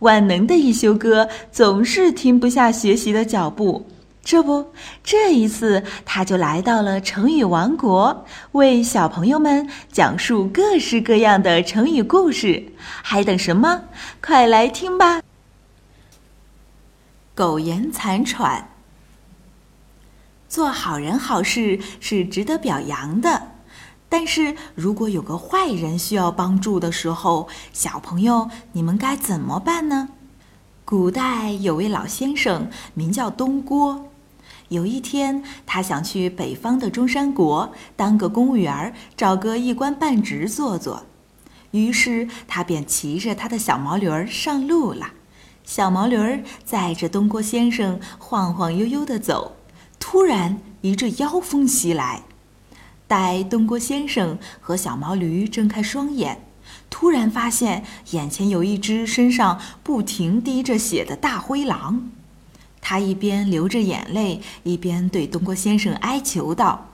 万能的一休哥总是停不下学习的脚步。这不，这一次他就来到了成语王国，为小朋友们讲述各式各样的成语故事。还等什么？快来听吧！苟延残喘。做好人好事是值得表扬的，但是如果有个坏人需要帮助的时候，小朋友你们该怎么办呢？古代有位老先生，名叫东郭。有一天，他想去北方的中山国当个公务员，找个一官半职做做。于是，他便骑着他的小毛驴儿上路了。小毛驴儿载着东郭先生晃晃悠悠地走。突然，一阵妖风袭来。待东郭先生和小毛驴睁开双眼，突然发现眼前有一只身上不停滴着血的大灰狼。他一边流着眼泪，一边对东郭先生哀求道：“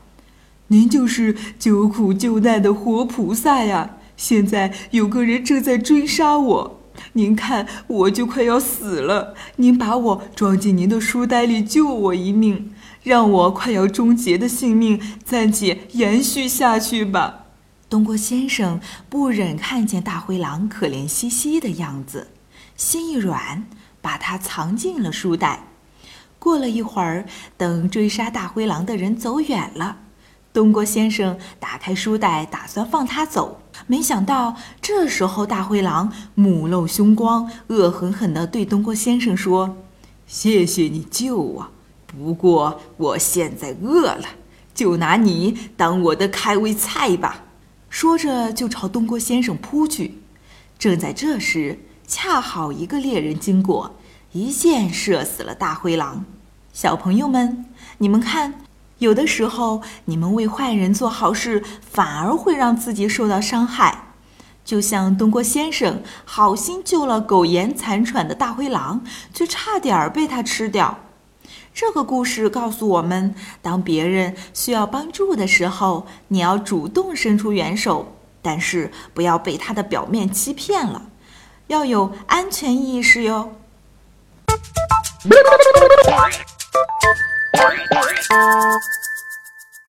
您就是救苦救难的活菩萨呀！现在有个人正在追杀我，您看我就快要死了，您把我装进您的书袋里救我一命，让我快要终结的性命暂且延续下去吧。”东郭先生不忍看见大灰狼可怜兮兮的样子，心一软，把它藏进了书袋。过了一会儿，等追杀大灰狼的人走远了，东郭先生打开书袋，打算放他走。没想到这时候，大灰狼目露凶光，恶狠狠地对东郭先生说：“谢谢你救我，不过我现在饿了，就拿你当我的开胃菜吧。”说着就朝东郭先生扑去。正在这时，恰好一个猎人经过，一箭射死了大灰狼。小朋友们，你们看，有的时候你们为坏人做好事，反而会让自己受到伤害。就像东郭先生好心救了苟延残喘的大灰狼，却差点被他吃掉。这个故事告诉我们：当别人需要帮助的时候，你要主动伸出援手，但是不要被他的表面欺骗了，要有安全意识哟。Thank you.